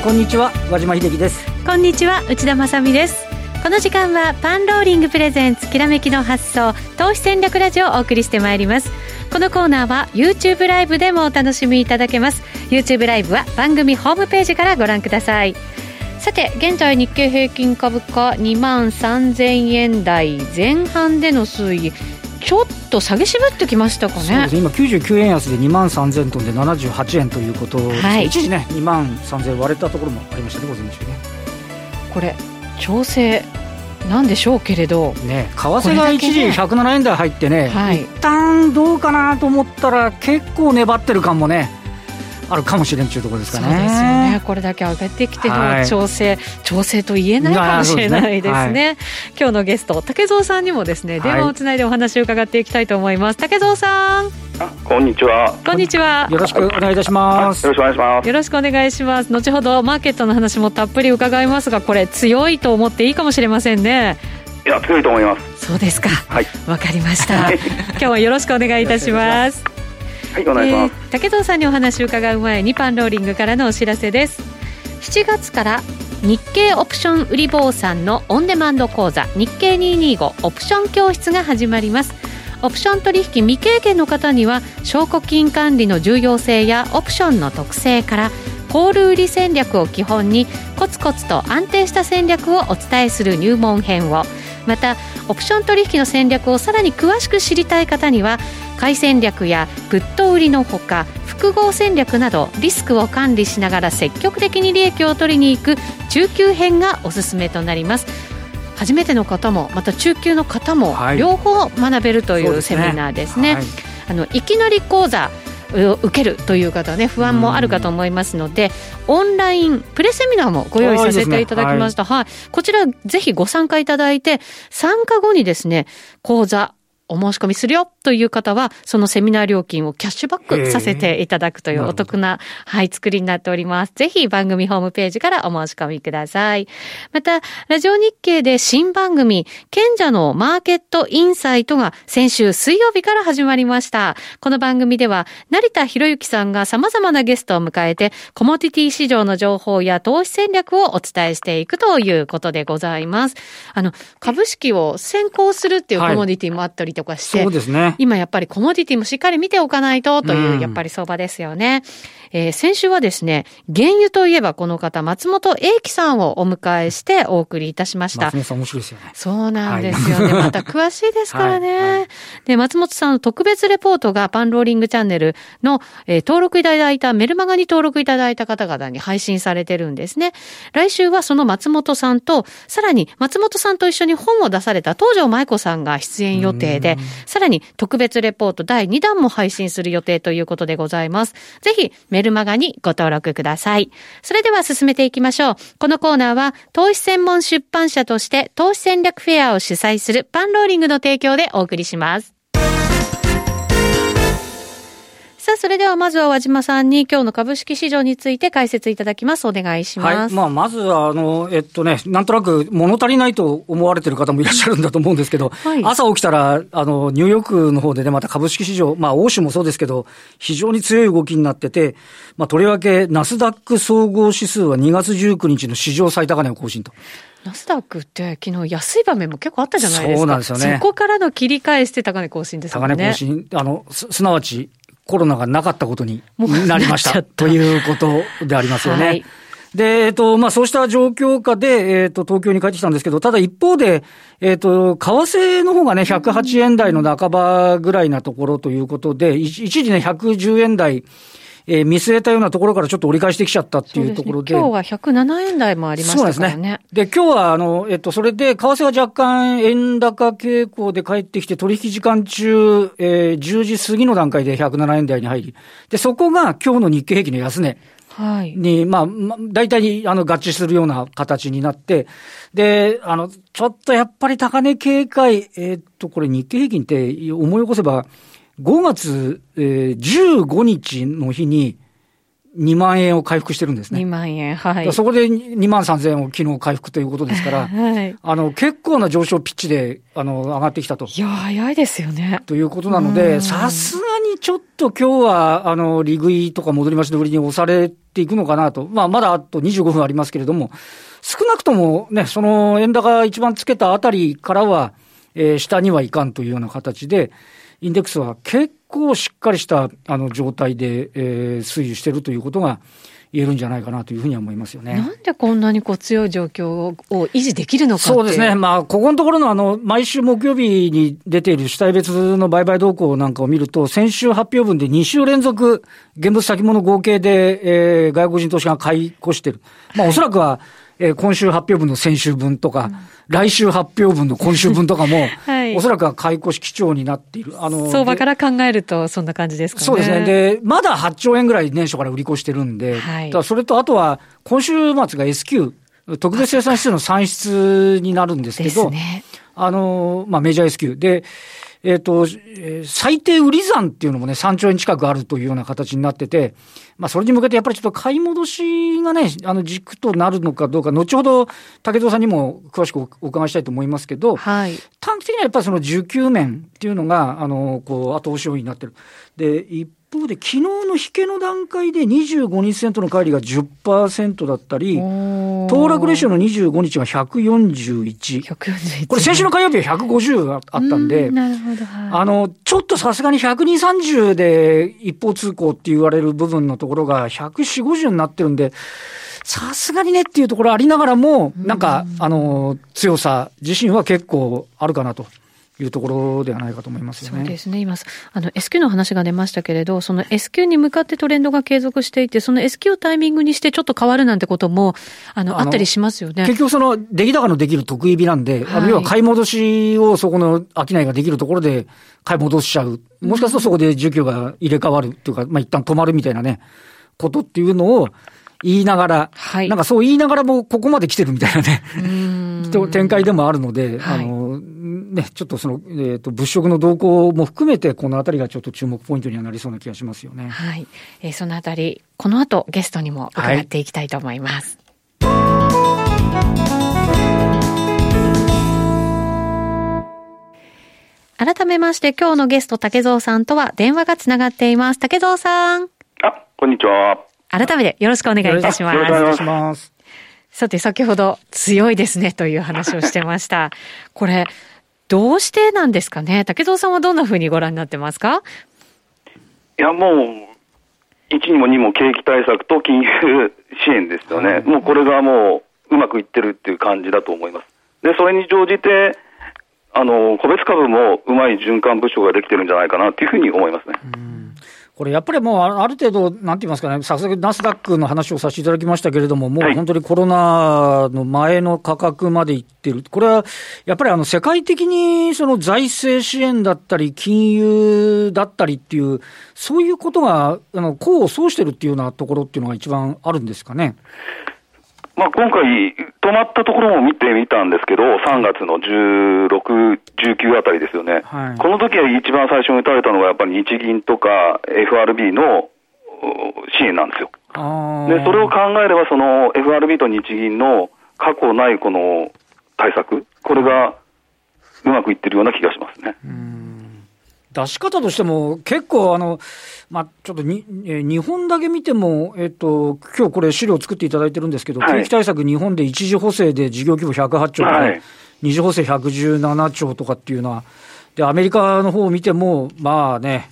んこんにちは。和島秀樹です。こんにちは内田まさです。この時間はパンローリングプレゼンツきらめきの発想投資戦略ラジオをお送りしてまいります。このコーナーは YouTube ライブでもお楽しみいただけます。YouTube ライブは番組ホームページからご覧ください。さて現在日経平均株価2万3000円台前半での推移。ちょっと下げ渋ってきましたかね。そうです今99円安で2万3000トンで78円ということで、はい、一時ね2万3000割れたところもありましたね午前中ね。これ調整なんでしょうけれど、ね、為替が一時107円台入ってね、はい、一旦どうかなと思ったら結構粘ってる感もねあるかもしれんというところですかね。そうですよね。これだけ上がってきての調整、はい、調整と言えないかもしれないですね。すねはい、今日のゲスト竹蔵さんにもですね電話をつないでお話を伺っていきたいと思います。竹蔵さん。こんにちは。こんにちは。よろしくお願いいたします。よろしくお願いします。よろしくお願いします。後ほどマーケットの話もたっぷり伺いますが、これ強いと思っていいかもしれませんね。いや強いと思います。そうですか。はい。わかりました。今日はよろしくお願いいたします。はいお願いします、えー、竹藤さんにお話を伺う前にパンローリングからのお知らせです。7月から日経オプション売り坊さんのオンデマンド講座日経225オプション教室が始まります。オプション取引未経験の方には証拠金管理の重要性やオプションの特性からコール売り戦略を基本にコツコツと安定した戦略をお伝えする入門編を。またオプション取引の戦略をさらに詳しく知りたい方には買い戦略やプット売りのほか複合戦略などリスクを管理しながら積極的に利益を取りに行く中級編がおすすめとなります。初めての方もまた中級の方も両方学べるというセミナーですね、はい、あのいきなり講座受けるという方ね不安もあるかと思いますので、オンラインプレセミナーもご用意させていただきました。ねはい、はい。こちらぜひご参加いただいて、参加後にですね、講座お申し込みするよという方は、そのセミナー料金をキャッシュバックさせていただくというお得な、はい、作りになっております。ぜひ番組ホームページからお申し込みください。また、ラジオ日経で新番組、賢者のマーケットインサイトが先週水曜日から始まりました。この番組では、成田博之さんが様々なゲストを迎えて、コモディティ市場の情報や投資戦略をお伝えしていくということでございます。あの、株式を先行するっていうコモディティもあったりとかして、そうですね。今やっぱりコモディティもしっかり見ておかないとという、やっぱり相場ですよね。えー、先週はですね、原油といえばこの方、松本英樹さんをお迎えしてお送りいたしました。松本さん面白いですよね。そうなんですよね。はい、また詳しいですからね。はいはい、で、松本さんの特別レポートがパンローリングチャンネルの、えー、登録いただいたメルマガに登録いただいた方々に配信されてるんですね。来週はその松本さんと、さらに松本さんと一緒に本を出された東条舞子さんが出演予定で、さらに特別レポート第2弾も配信する予定ということでございます。ぜひメメルマガにご登録ください。それでは進めていきましょう。このコーナーは投資専門出版社として投資戦略フェアを主催するパンローリングの提供でお送りします。さあ、それではまずは和島さんに今日の株式市場について解説いただきます。お願いします。はい。まあ、まずは、あの、えっとね、なんとなく物足りないと思われてる方もいらっしゃるんだと思うんですけど、はい、朝起きたら、あの、ニューヨークの方でね、また株式市場、まあ、欧州もそうですけど、非常に強い動きになってて、まあ、とりわけ、ナスダック総合指数は2月19日の史上最高値を更新と。ナスダックって昨日安い場面も結構あったじゃないですか。そうなんですよね。そこからの切り返して高値更新ですね。高値更新。あの、す、すなわち、コロナがなかったことになりました。ということでありますよね。はい。で、えっと、まあ、そうした状況下で、えっと、東京に帰ってきたんですけど、ただ一方で、えっと、為替の方がね、108円台の半ばぐらいなところということで、一時ね、110円台、えー、見据えたようなところからちょっと折り返してきちゃったっていうところで。でね、今日は107円台もありましたからね。そうですね。で、今日は、あの、えっと、それで、為替が若干円高傾向で帰ってきて、取引時間中、えー、10時過ぎの段階で107円台に入り、で、そこが今日の日経平均の安値。はい。に、まあ、まあ、大体、あの、合致するような形になって、で、あの、ちょっとやっぱり高値警戒、えー、っと、これ日経平均って思い起こせば、5月、えー、15日の日に、2万円を回復してるんですね。2万円。はい。そこで2万3000円を昨日回復ということですから、はい。あの、結構な上昇ピッチで、あの、上がってきたと。いや、早いですよね。ということなので、さすがにちょっと今日は、あの、利食いとか戻り増しの売りに押されていくのかなと。まあ、まだあと25分ありますけれども、少なくともね、その円高一番つけたあたりからは、えー、下にはいかんというような形で、インデックスは結構しっかりしたあの状態で、えー、推移しているということが言えるんじゃないかなというふうには思いますよね。なんでこんなにこう強い状況を維持できるのかそうですね。まあ、ここのところのあの、毎週木曜日に出ている主体別の売買動向なんかを見ると、先週発表分で2週連続、現物先物合計で、えー、外国人投資家が買い越してる。まあ、おそらくは、えー、今週発表分の先週分とか、うん、来週発表分の今週分とかも、はい、おそらくは買い越し基調になっている。あの、相場から考えるとそんな感じですかね。そうですね。で、まだ8兆円ぐらい年初から売り越してるんで、はい、だそれとあとは、今週末が S q 特別生産指数の算出になるんですけど、ね、あの、まあ、メジャー S q で、えっ、ー、と、最低売り算っていうのもね、3兆円近くあるというような形になってて、まあ、それに向けてやっぱりちょっと買い戻しがね、あの軸となるのかどうか、後ほど竹蔵さんにも詳しくお伺いしたいと思いますけど、はい、短期的にはやっぱりその需給面っていうのが、あの、こう、後押し要因になってる。で、一方で、昨日の引けの段階で25日線との乖離が10%だったり、騰落レシオの25日が141。141これ先週の火曜日は150あったんで、なるほど、はい、あの、ちょっとさすがに120、30で一方通行って言われる部分のところが140、50になってるんで、さすがにねっていうところありながらも、なんか、あの、強さ自身は結構あるかなと。いうところではないかと思いますよね。そうですね。今、あの S q の話が出ましたけれど、その S q に向かってトレンドが継続していて、その S q をタイミングにしてちょっと変わるなんてことも、あの、あったりしますよね。結局その、出来高のできる得意日なんで、はい、要は買い戻しをそこの商いができるところで買い戻しちゃう。もしかするとそこで需給が入れ替わるっていうか、まあ一旦止まるみたいなね、ことっていうのを、言いながら、はい、なんかそう言いながらもここまで来てるみたいなね、展開でもあるので、はい、あの、ね、ちょっとその、えっ、ー、と、物色の動向も含めて、このあたりがちょっと注目ポイントにはなりそうな気がしますよね。はい。えー、そのあたり、この後ゲストにも伺っていきたいと思います。はい、改めまして今日のゲスト竹蔵さんとは電話がつながっています。竹蔵さん。あ、こんにちは。改めてよろしくお願いいたします。よろしくお願いします。さて、先ほど強いですねという話をしてました。これ、どうしてなんですかね？竹蔵さんはどんなふうにご覧になってますか？いや、もう、1にも2も景気対策と金融支援ですよね。はい、もうこれがもううまくいってるっていう感じだと思います。で、それに乗じて、あの、個別株もうまい循環部署ができてるんじゃないかなっていうふうに思いますね。これやっぱりもうある程度、なんて言いますかね、さすがナスダックの話をさせていただきましたけれども、もう本当にコロナの前の価格までいってる、これはやっぱりあの世界的にその財政支援だったり、金融だったりっていう、そういうことがあの功を奏してるっていうようなところっていうのが一番あるんですかね？まあ、今回、止まったところも見てみたんですけど、3月の16、19あたりですよね、はい、この時は一番最初に打たれたのが、やっぱり日銀とか FRB の支援なんですよ。でそれを考えれば、その FRB と日銀の過去ないこの対策、これがうまくいってるような気がしますね。出し方としても、結構あの、まあ、ちょっとに、えー、日本だけ見ても、えっ、と、今日これ資料作っていただいてるんですけど、はい、景気対策日本で一次補正で事業規模108兆とか、はい、二次補正117兆とかっていうのは、で、アメリカの方を見ても、まあね、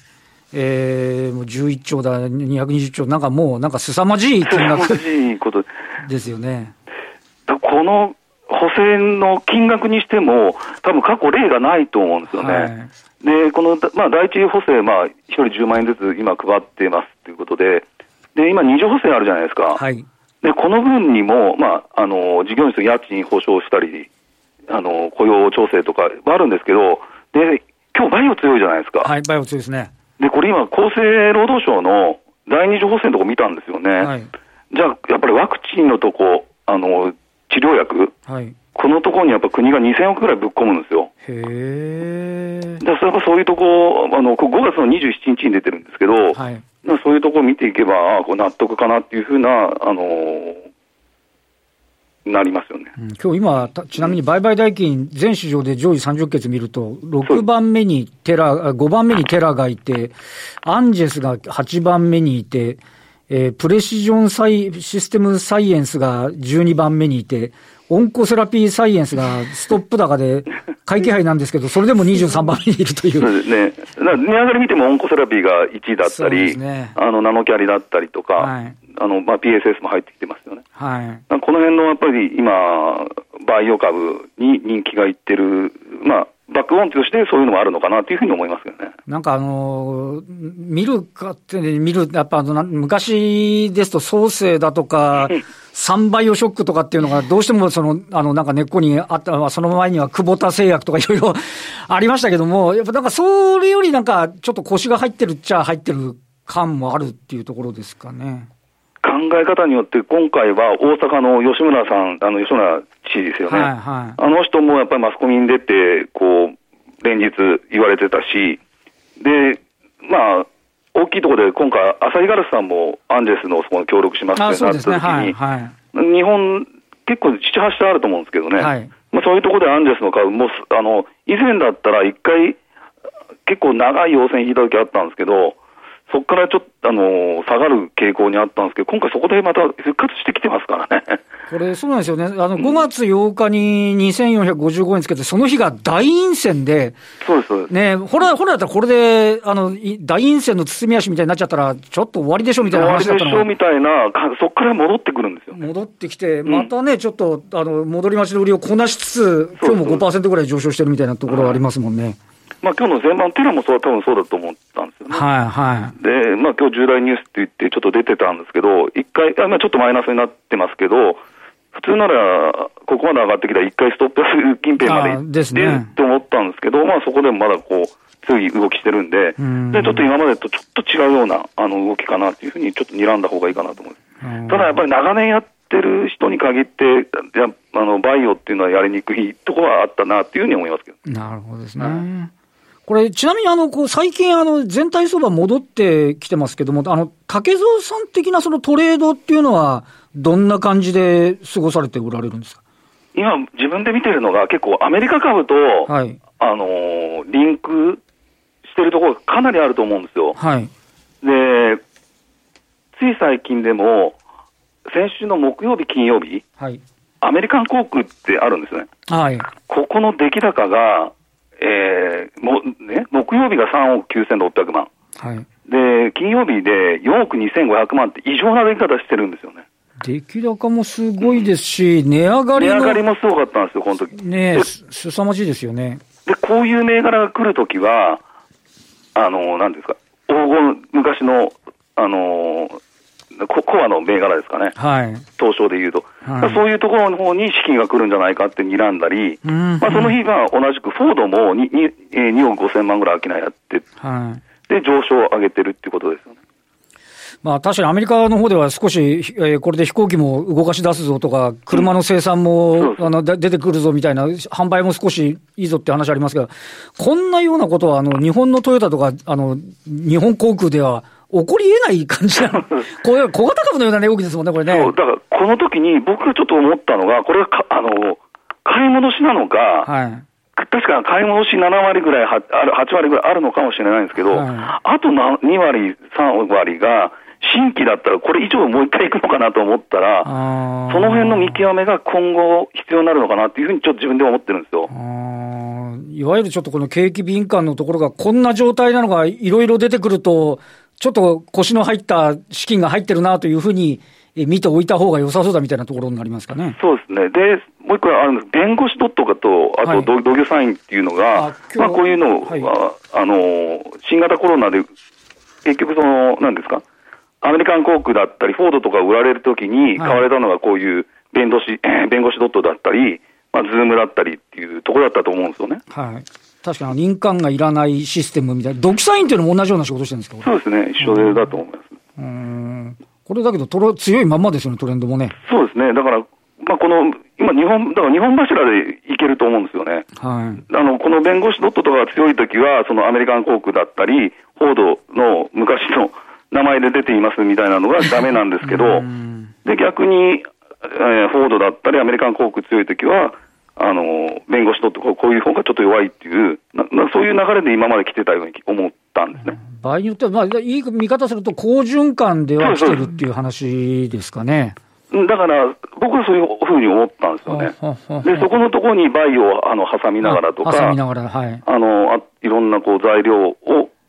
えー、もう11兆だ、220兆、なんかもう、なんか凄まじい金額ですよね。この補正の金額にしても、多分過去例がないと思うんですよね。はい、で、この、まあ、第一補正、まあ、1人10万円ずつ今配ってますということで、で、今二次補正あるじゃないですか。はい。で、この分にも、まあ、あの、事業主の家賃保証したり、あの、雇用調整とかあるんですけど、で、今日バイオ強いじゃないですか。はい、バイオ強いですね。で、これ今、厚生労働省の第二次補正のとこ見たんですよね。はい。じゃあ、やっぱりワクチンのとこ、あの、治療薬、はい、このところにやっぱ国が2000億ぐらいぶっ込むんですよ。へえ。だからそういうとこ、あの、5月の27日に出てるんですけど、はい、そういうところを見ていけば、あこう納得かなっていうふうな、あのー、なりますよね、うん、今日今、ちなみに売買代金、全市場で上位30決見ると、6番目にテラ、5番目にテラがいて、アンジェスが8番目にいて、えー、プレシジョンサイシステムサイエンスが12番目にいて、オンコセラピーサイエンスがストップ高で、会気配なんですけど、それでも23番目にいるという。そうですね。値上がり見てもオンコセラピーが1位だったり、ね、あの、ナノキャリだったりとか、はい、あの、まあ、PSS も入ってきてますよね。はい。この辺のやっぱり今、バイオ株に人気がいってる、まあ、バックボーンとしてそういうのもあるのかなというふうに思いますけどね。なんかあのー、見るかって、ね、見る、やっぱあの、昔ですと創生だとか、3バイオショックとかっていうのがどうしてもその、あの、なんか根っこにあった、その前には久保田製薬とかいろいろありましたけども、やっぱなんかそれよりなんかちょっと腰が入ってるっちゃ入ってる感もあるっていうところですかね。考え方によって、今回は大阪の吉村さん、あの吉村知事ですよね、はいはい、あの人もやっぱりマスコミに出て、こう連日言われてたし、で、まあ、大きいところで今回、アサヒガラスさんもアンジェスのそこに協力しますってなった時に、はいはい、日本、結構7、8社あると思うんですけどね、はい、まあ、そういうところでアンジェスの株も、あの以前だったら1回、結構長い陽線引いた時あったんですけど、そこからちょっと、あの下がる傾向にあったんですけど、今回そこでまた復活してきてますからね。これ、そうなんですよね。あの、5月8日に2455円つけて、その日が大陰線で、そうです、そうです。ね、ほら、ほらだったらこれで、あの、大陰線の包み足みたいになっちゃったら、ちょっと終わりでしょみたいな話だったの終わりでしょみたいな、そこから戻ってくるんですよ。戻ってきて、またね、ちょっと、あの、戻り待ちの売りをこなしつつ、今日も5%ぐらい上昇してるみたいなところはありますもんね。まあ今日の前半テラもそう多分そうだと思ったんですよね。はいはい。で、まあ今日重大ニュースって言ってちょっと出てたんですけど、一回、あまあちょっとマイナスになってますけど、普通なら、ここまで上がってきたら一回ストップ安近辺まで行ってると思ったんですけど、まあそこでもまだこう、強い動きしてるんで、んで、ちょっと今までとちょっと違うようなあの動きかなっていうふうにちょっと睨んだ方がいいかなと思います。ただやっぱり長年やってる人に限って、やあのバイオっていうのはやりにくいところはあったなっていうふうに思いますけど。なるほどですね。うんこれ、ちなみにあの、こう、最近あの、全体相場戻ってきてますけども、あの、竹蔵さん的なそのトレードっていうのは、どんな感じで過ごされておられるんですか？今、自分で見てるのが、結構アメリカ株と、はい、あのー、リンクしてるところがかなりあると思うんですよ。はい。で、つい最近でも、先週の木曜日、金曜日、はい、アメリカン航空ってあるんですね。はい。ここの出来高が、えーもね、木曜日が3億9600万、はい、で金曜日で4億2500万って異常な出来方してるんですよね。出来高もすごいですし、値上がり値上がりもすごかったんですよ、この時ねすさまじいですよね。で、こういう銘柄が来るときは、あの、なんですか、黄金、昔の、あの、ココアの銘柄ですかね、はい、東証でいうと、はい、そういうところの方に資金が来るんじゃないかって睨んだり、うん、まあ、その日は同じくフォードも 2, 2, 2億5000万ぐらい商いやって、はい、で上昇を上げてるってことですよね。まあ確かにアメリカの方では少し、えー、これで飛行機も動かし出すぞとか、車の生産も、うん、あの出てくるぞみたいな、販売も少しいいぞって話ありますが、こんなようなことは、あの、日本のトヨタとか、あの、日本航空では、起こり得ない感じなの。これ、小型株のような値動きですもんね、これね。そう、だから、この時に僕がちょっと思ったのが、これはあの、買い戻しなのか、はい。確か買い戻し7割ぐらいある、8割ぐらいあるのかもしれないんですけど、はい、あと2割、3割が、新規だったらこれ以上もう一回行くのかなと思ったら、その辺の見極めが今後必要になるのかなっていうふうにちょっと自分で思ってるんですよ。いわゆるちょっとこの景気敏感のところがこんな状態なのがいろいろ出てくると、ちょっと腰の入った資金が入ってるなというふうに見ておいた方が良さそうだみたいなところになりますかね。そうですね。で、もう一個あの弁護士ドットかと、あと、同業サインっていうのが、あまあこういうのは、はい、あの、新型コロナで、結局その、なんですか、アメリカン航空だったり、フォードとか売られるときに買われたのがこういう弁護士、はい、弁護士ドットだったり、まあ、 Zoom だったりっていうところだったと思うんですよね。はい。確かに印鑑がいらないシステムみたいな、 DocuSign っていうのも同じような仕事してるんですかそうですね、一緒でだと思います。うんこれだけどトロ、強いまんまですよね、トレンドもね。そうですね、だから、まあ、この今、二本、だから二本柱でいけると思うんですよね。はい、あのこの弁護士ドットとかが強いときは、そのアメリカン航空だったり、フォードの昔の名前で出ていますみたいなのがダメなんですけど、で、逆に、えー、フォードだったりアメリカン航空強い時は、あの、弁護士とってこういう方がちょっと弱いっていうな、そういう流れで今まで来てたように思ったんですね。場合によっては、まあ、いい見方すると、好循環では来てるっていう話ですかね。だから、僕はそういうふうに思ったんですよね。で、そこのところにバイをあの挟みながらとか、挟みながら、はい。あの、あいろんなこう材料を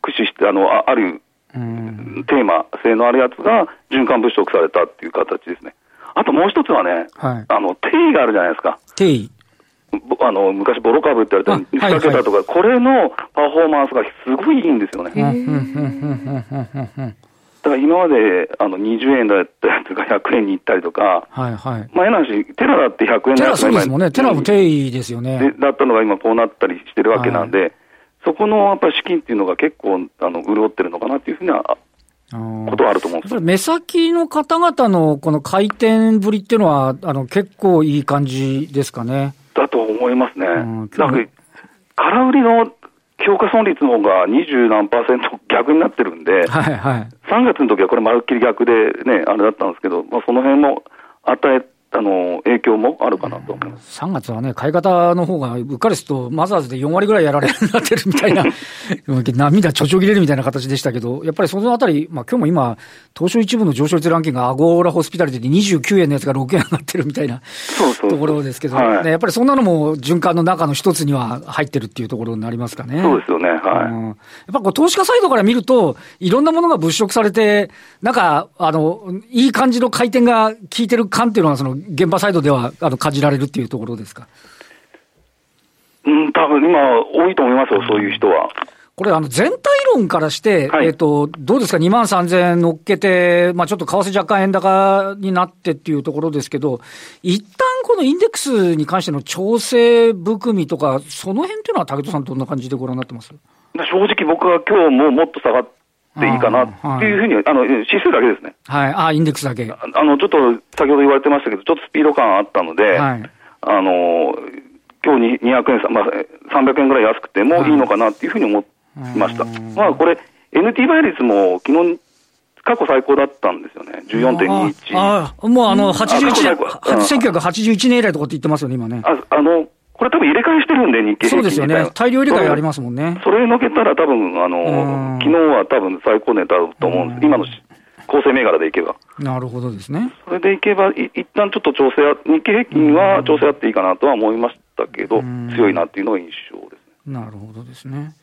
駆使して、あの、ああるテーマ性のあるやつが循環物色されたっていう形ですね。あともう一つはね、はい、あの、定位があるじゃないですか。定位。あの、昔ボロ株って言われた2桁とか、これのパフォーマンスがすごいいいんですよね。だから今まであの20円だったやつが100円に行ったりとか、はいはい。まあ、変な話、テラだって100円テラそうですもんね。テラも定位ですよね。だったのが今こうなったりしてるわけなんで、はい、そこのやっぱり資金っていうのが結構あの潤ってるのかなっていうふうにはことはあると思うんです目先の方々のこの回転ぶりっていうのは、あの結構いい感じですかね。思いますね。うん、なんか空売りの評価損率の方が二十何パーセント 逆になってるんで、はいはい、3月の時はこれ、まるっきり逆でね、あれだったんですけど、まあ、その辺も与えあの、影響もあるかなと思います。3月はね、買い方の方が、うっかりすると、マザーズで4割ぐらいやられるようになってるみたいな、涙ちょちょぎれるみたいな形でしたけど、やっぱりそのあたり、まあ今日も今、東証一部の上昇率ランキングがアゴーラホスピタリティで29円のやつが6円上がってるみたいなところですけど、はい、やっぱりそんなのも循環の中の一つには入ってるっていうところになりますかね。そうですよね。はい。うん、やっぱこう投資家サイドから見ると、いろんなものが物色されて、なんか、あの、いい感じの回転が効いてる感っていうのは、その現場サイドではあの感じられるっていうところですか？うん、多分今、多いと思いますよ、そういう人は。これ、あの、全体論からして、はい、えっ、と、どうですか、2万3000円乗っけて、まあちょっと為替若干円高になってっていうところですけど、一旦このインデックスに関しての調整含みとか、その辺っていうのは、武田さん、どんな感じでご覧になってます？正直、僕は今日ももっと下がっていいかなっていうふうに、あの指数だけですね。はい、あインデックスだけ。あのちょっと先ほど言われてましたけど、ちょっとスピード感あったので、はい、あの今日に200円、まあ、300円ぐらい安くてもいいのかなっていうふうに思いました。まあこれ、NT 倍率も昨日過去最高だったんですよね、14.21。ああ、もうあの、81年、1981年以来とかって言ってますよね、今ね。ああの、これ多分入れ替えしてるんで、日経そうですよね。大量入れ替えありますもんね。それのけたら多分、あの、昨日は多分最高値だと思うんです。今の構成銘柄でいけば。なるほどですね。それでいけば、い一旦ちょっと調整、日経平均は調整あっていいかなとは思いましたけど、強いなっていうのが印象です、ね。なるほどですね。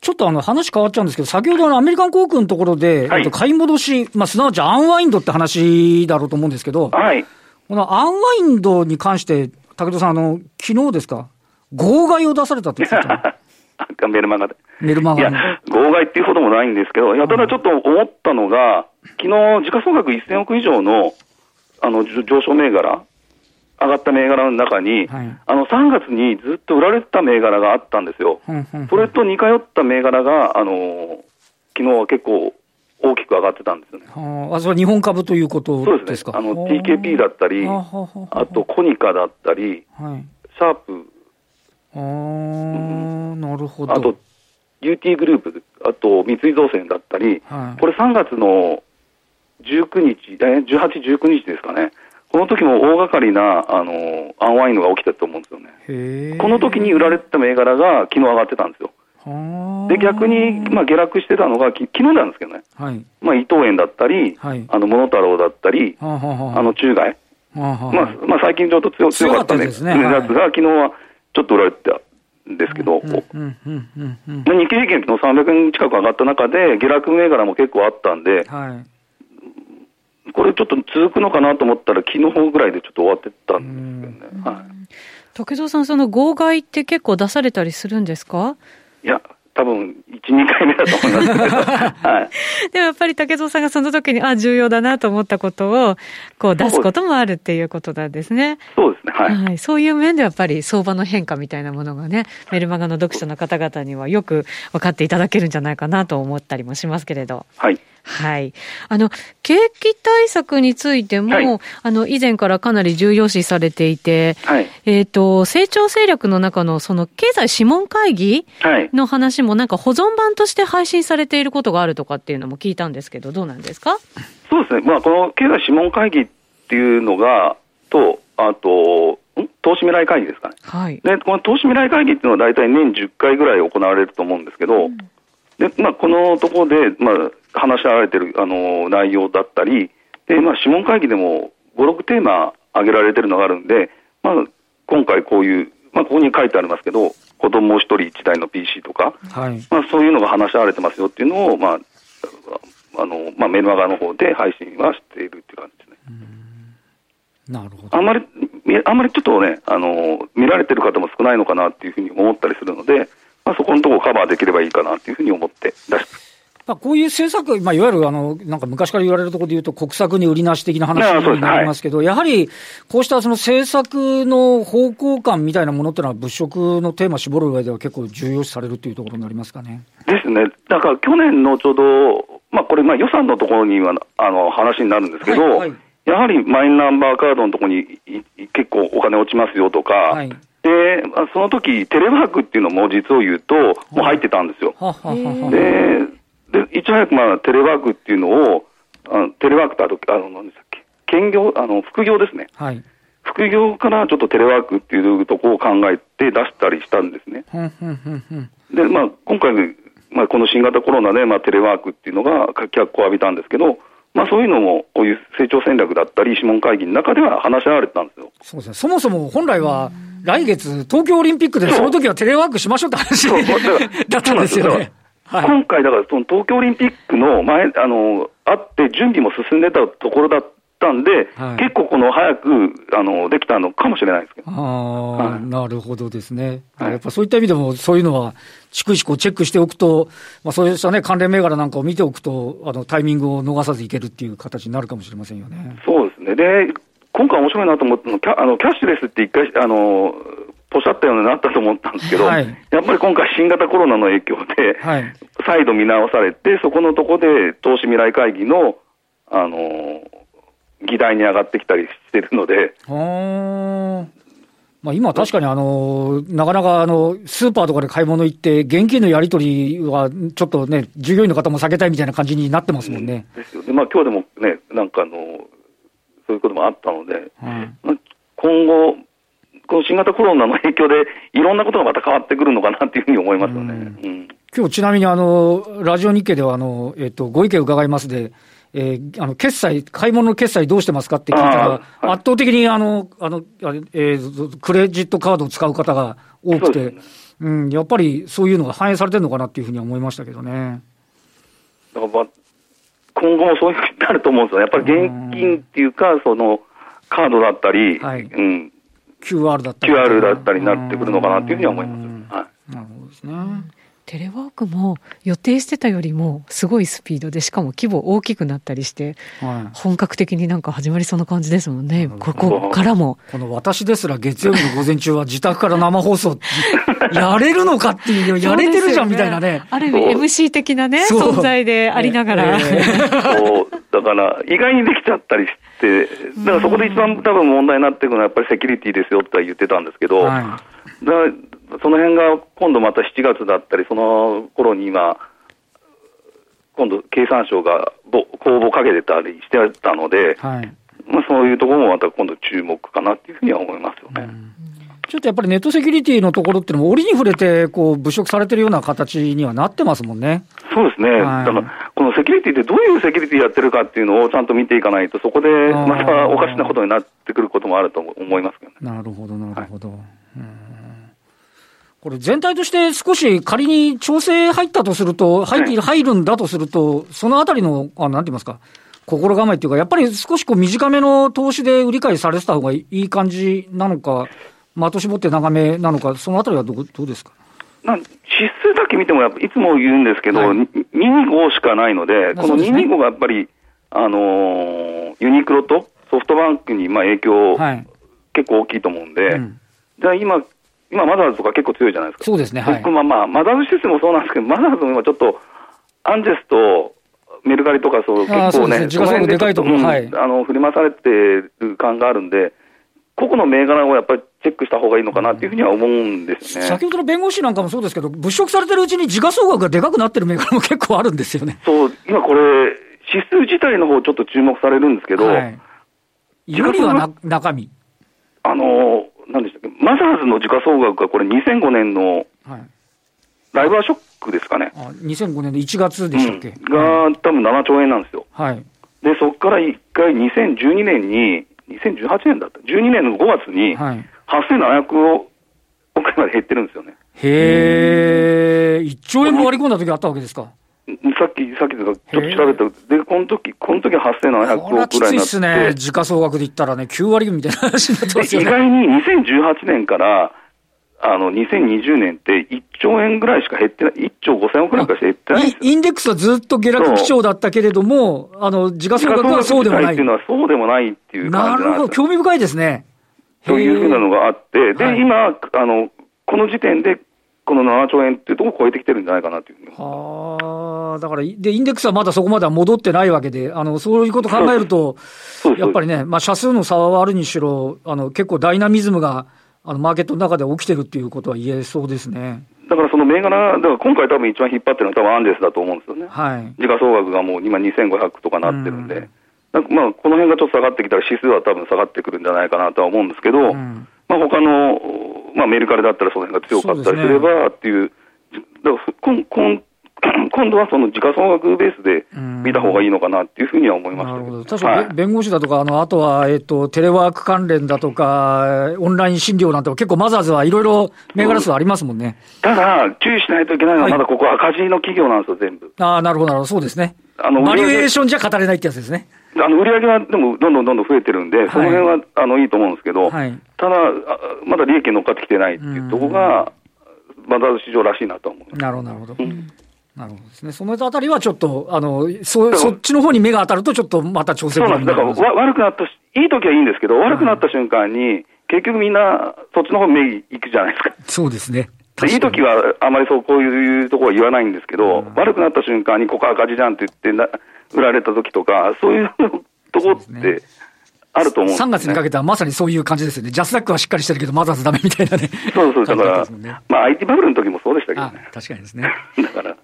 ちょっとあの話変わっちゃうんですけど、先ほどのアメリカン航空のところで、はい、買い戻し、まあ、すなわちアンワインドって話だろうと思うんですけど、はい、このアンワインドに関して、武田さん、あの、昨日ですか？号外を出されたって言ってた メルマガで。メルマガ、ね、いや、号外っていうほどもないんですけど、いや、ただちょっと思ったのが、昨日、時価総額1000億以上の、あの、上昇銘柄、上がった銘柄の中に、はい、あの、3月にずっと売られてた銘柄があったんですよ。それと似通った銘柄が、あの、昨日は結構大きく上がってたんですよね。あ、それは日本株ということですか？そうですね。あの、TKP だったり、あとコニカだったり、はい、シャープああ、なるほど。あと、UT グループ、あと三井造船だったり、はい、これ3月の19日、18、19日ですかね。この時も大掛かりな、あの、アンワインドが起きたと思うんですよね。この時に売られてた銘柄が昨日上がってたんですよ。で、逆に、まあ、下落してたのが、き昨日なんですけどね。はい。まあ、伊藤園だったり、はい、あの、モノタロウだったり、はあはあ、あの、中外。はあはあ、まあ、まあ、最近ちょっと強強かったね、ですね。やつが、昨日はちょっと売られてたんですけど、日経平均の300円近く上がった中で、下落銘柄も結構あったんで、はい、これちょっと続くのかなと思ったら、昨日ぐらいでちょっと終わってたんですけどね。はい、竹蔵さん、その号外って結構出されたりするんですか？いや、多分1、2回目だと思いますけど、はい、でもやっぱり竹蔵さんがその時に、あ重要だなと思ったことをこう出すこともあるっていうことなんですね。そうですね、はい、はい。そういう面でやっぱり相場の変化みたいなものがね、メルマガの読者の方々にはよく分かっていただけるんじゃないかなと思ったりもしますけれど。はい。はい。あの、景気対策についても、はい、あの、以前からかなり重要視されていて、はい、えっ、と、成長戦略の中の、その、経済諮問会議の話も、なんか保存版として配信されていることがあるとかっていうのも聞いたんですけど、どうなんですか？そうですね。まあ、この経済諮問会議っていうのが、と、あと、投資未来会議ですかね。はい。で、この投資未来会議っていうのは大体年10回ぐらい行われると思うんですけど、うん、で、まあ、このところで、まあ、話し合われてる、あの、内容だったり、で、まあ、諮問会議でも5、6テーマ挙げられてるのがあるんで、まあ、今回こういう、まあ、ここに書いてありますけど、子供一人一台の PC とか、はい、まあ、そういうのが話し合われてますよっていうのを、まあ、あの、まあ、メルマガの方で配信はしているっていう感じですね。なるほど。あんまり、あんまりちょっとね、あの、見られてる方も少ないのかなっていうふうに思ったりするので、まあ、そこのところカバーできればいいかなというふうに思って。出してまあ、こういう政策、まあ、いわゆるあのなんか昔から言われるところでいうと、国策に売りなし的な話になりますけど、はい、やはりこうしたその政策の方向感みたいなものっていうのは、物色のテーマ絞る上では結構重要視されるというところになりますかね。ですね、だから去年のちょうど、まあ、これ、予算のところにはあの話になるんですけど、はいはい、やはりマイナンバーカードのところに結構お金落ちますよとか、はい、でその時テレワークっていうのも実を言うと、もう入ってたんですよ。でで、いち早くまあテレワークっていうのを、あのテレワークとあと、あの、何でしたっけ、兼業、あの、副業ですね。はい。副業からちょっとテレワークっていうところを考えて出したりしたんですね。で、まあ、今回、まあ、この新型コロナで、まあ、テレワークっていうのが脚光を浴びたんですけど、まあ、そういうのも、こういう成長戦略だったり、諮問会議の中では話し合われてたんですよ。そうですね。そもそも本来は、来月、東京オリンピックでその時はテレワークしましょうって話 だったんですよね。はい、今回、だからその東京オリンピックの前、あの、あって準備も進んでたところだったんで、はい、結構この早く、あの、できたのかもしれないですけど。ああ、はい、なるほどですね。やっぱそういった意味でも、そういうのは、逐一こうチェックしておくと、まあ、そうしたね、関連銘柄なんかを見ておくと、あの、タイミングを逃さずいけるっていう形になるかもしれませんよね。そうですね。で、今回面白いなと思ったのキャあのキャッシュレスって一回、あの、おっしゃったようになったと思ったんですけど、はい、やっぱり今回、新型コロナの影響で、再度見直されて、そこのとこで投資未来会議の、あの議題に上がってきたりしてるので。まあ、今、確かにあのなかなかあのスーパーとかで買い物行って、現金のやり取りはちょっとね、従業員の方も避けたいみたいな感じになってますもんね。ですよね、まあ今日でもね、なんかあの、そういうこともあったので、うん、今後、この新型コロナの影響で、いろんなことがまた変わってくるのかなっていうふうに思いますよね。うん、今日ちなみにあの、ラジオ日経ではあの、えっ、と、ご意見伺いますで、えー、あの決済、買い物の決済どうしてますかって聞いたら、はい、圧倒的にあのあの、えー、クレジットカードを使う方が多くて、うね、うん、やっぱりそういうのが反映されてるのかなっていうふうに思いましたけどね。だから、まあ、今後もそういうふうになると思うんですよ、やっぱり現金っていうか、そのカードだったり、はい、うん、QR だったり。QR だったりになってくるのかなというふうには思います。はい。なるほどですね。テレワークも予定してたよりもすごいスピードでしかも規模大きくなったりして、はい、本格的になんか始まりそうな感じですもんね、ここからも。この私ですら月曜日の午前中は自宅から生放送やれるのかっていう、やれてるじゃんみたいなね。ある意味 MC 的なね、存在でありながら。だから意外にできちゃったりして、だからそこで一番多分問題になっていくのはやっぱりセキュリティですよって言ってたんですけど、はい、だその辺が今度また7月だったり、その頃に今、今度経産省が公募かけてたりしてたので、はい、まあ、そういうところもまた今度注目かなっていうふうには思いますよね。ちょっとやっぱりネットセキュリティのところっていうのも、折に触れてこう物色されてるような形にはなってますもんね。そうですね、はい、だからこのセキュリティってどういうセキュリティやってるかっていうのをちゃんと見ていかないと、そこでまたおかしなことになってくることもあると思いますけどね。なるほど、なるほど。はいこれ全体として少し仮に調整入ったとすると、入って入るんだとすると、そのあたりの、あなんて言いますか、心構えっていうか、やっぱり少しこう短めの投資で売り買いされてた方がいい感じなのか、的絞って長めなのか、そのあたりはどどうですか？な指数だけ見てもやっぱ、いつも言うんですけど、はい、225しかないので、この225がやっぱり、あのー、ユニクロとソフトバンクにまあ影響、はい、結構大きいと思うんで、うん、じゃあ今、今、マザーズとか結構強いじゃないですか。そうですね。はい。まあまあ、マザーズシステムもそうなんですけど、マザーズも今ちょっと、アンジェスとメルカリとかそう、結構ね、時価総額でかいところ、はい、あの振り回されてる感があるんで、個々の銘柄をやっぱりチェックした方がいいのかなっていうふうには思うんですね、先ほどの弁護士なんかもそうですけど、物色されてるうちに時価総額がでかくなってる銘柄も結構あるんですよね。そう、今これ、指数自体の方ちょっと注目されるんですけど、はい、よりはな中身。あの、マザーズの時価総額がこれ2005年の、ライバーショックですかね。あ2005年の1月でしたっけ、うん、が、多分7兆円なんですよ。はい。で、そこから1回2012年に、2018年だった。12年の5月に、8700億円まで減ってるんですよね。へえ、1兆円も割り込んだ時あったわけですか？さっき、さっきとかちょっと調べた。で、この時、この時8700億ぐらいになって。きついっすね。時価総額で言ったらね、9割みたいな話になってますよね。意外に2018年から、あの、2020年って1兆円ぐらいしか減ってない、1兆5000億円かしか減ってないんインデックスはずっと下落基調だったけれども、あの、時価総額はそうでもない。っていうのはそうでもないっていう感じなるほど、興味深いですね。というふうなのがあって、で、はい、今、あの、この時点でこの7兆円っていうところを超えてきてるんじゃないかなというふうにはあ、だから、で、インデックスはまだそこまでは戻ってないわけで、あの、そういうこと考えると、やっぱりね、まあ、社数の差はあるにしろ、あの、結構ダイナミズムが、あの、マーケットの中で起きてるっていうことは言えそうですね。だからその銘柄、だから今回多分一番引っ張ってるのは多分アンデスだと思うんですよね。はい。時価総額がもう今2500とかなってるんで、うん、まあ、この辺がちょっと下がってきたら指数は多分下がってくるんじゃないかなとは思うんですけど、うん、まあ他の、まあメルカリだったらその辺が強かったりすればっていう、だから今今 今度はその時価総額ベースで見た方がいいのかなっていうふうには思いますなるほど。確かに、はい、弁護士だとか、あのあとは、えっと、テレワーク関連だとか、オンライン診療なんて、結構マザーズはいろいろ銘柄数ありますもんね、ただ、注意しないといけないのは、まだここ赤字の企業なんですよ、全部。ああ、なるほど、なるほど、そうですね。あのバリエーションじゃ語れないってやつですね。あの売り上げはでもどんどんどんどん増えてるんで、その辺はあのいいと思うんですけど、はい、ただ、まだ利益乗っかってきてないっていうところが、マザーズ市場らしいなと思う。なるほど、なるほど。うんなるほどですね。そのあたりはちょっと、あの、そ、そっちの方に目が当たると、ちょっとまた調整そうなんです。だから悪くなったし、いい時はいいんですけど、悪くなった瞬間に、結局みんな、そっちの方に目いくじゃないですか。そうですね。いい時はあまりそうこういうところは言わないんですけど、うん、悪くなった瞬間にここ赤字じゃんって言ってな売られた時とか、そういうとこって、あると思うんです、ね、3月にかけてはまさにそういう感じですよね。ジャスダックはしっかりしてるけど、マザーズダメみたいなね。そうそう、だから、ね、まあ IT バブルの時もそうでしたけどね。確かにですね。だから、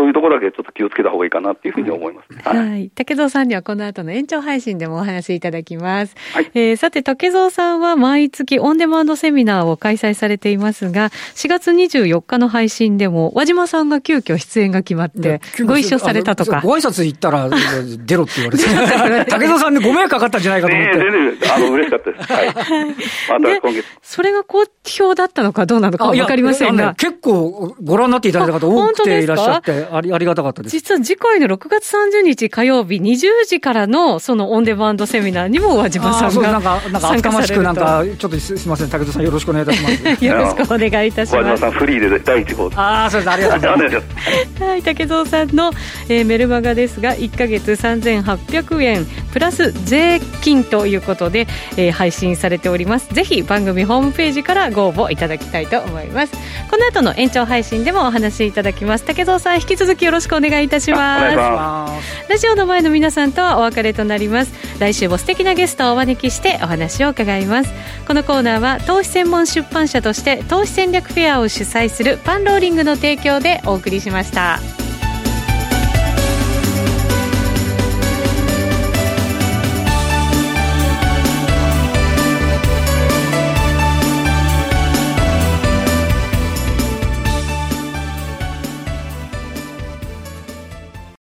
そういうところだけちょっと気をつけた方がいいかなっていうふうに思います。はい。はい、竹蔵さんにはこの後の延長配信でもお話いただきます。はい、えー、さて、竹蔵さんは毎月オンデマンドセミナーを開催されていますが、4月24日の配信でも、和島さんが急遽出演が決まって、ご一緒されたとか。ご挨拶行ったら、出ろって言われて。竹蔵さんでご迷惑かかったんじゃないかと思って。全然、あの、嬉しかったです。はい。また今月。それが好評だったのかどうなのかわかりませんが。結構ご覧になっていただいた方多くていらっしゃって、ありありがたかったです。実は次回の6月30日火曜日20時からのそのオンデマンドセミナーにも和島さんがなんか、なんか厚かましくなんか、ちょっとすみません、武田さんよろしくお願いいたします。よろしくお願いいたします。和島さんフリーで第一号。ああ、そうです。ありがとうございます。はい、竹蔵さんの、えー、メルマガですが、1か月3800円プラス税金ということで、えー、配信されております。ぜひ番組ホームページからご応募いただきたいと思います。この後の延長配信でもお話しいただきます。竹蔵さん引き続きよろしくお願いいたします。ラジオの前の皆さんとはお別れとなります。来週も素敵なゲストをお招きしてお話を伺います。このコーナーは投資専門出版社として投資戦略フェアを主催するパンローリングの提供でお送りしました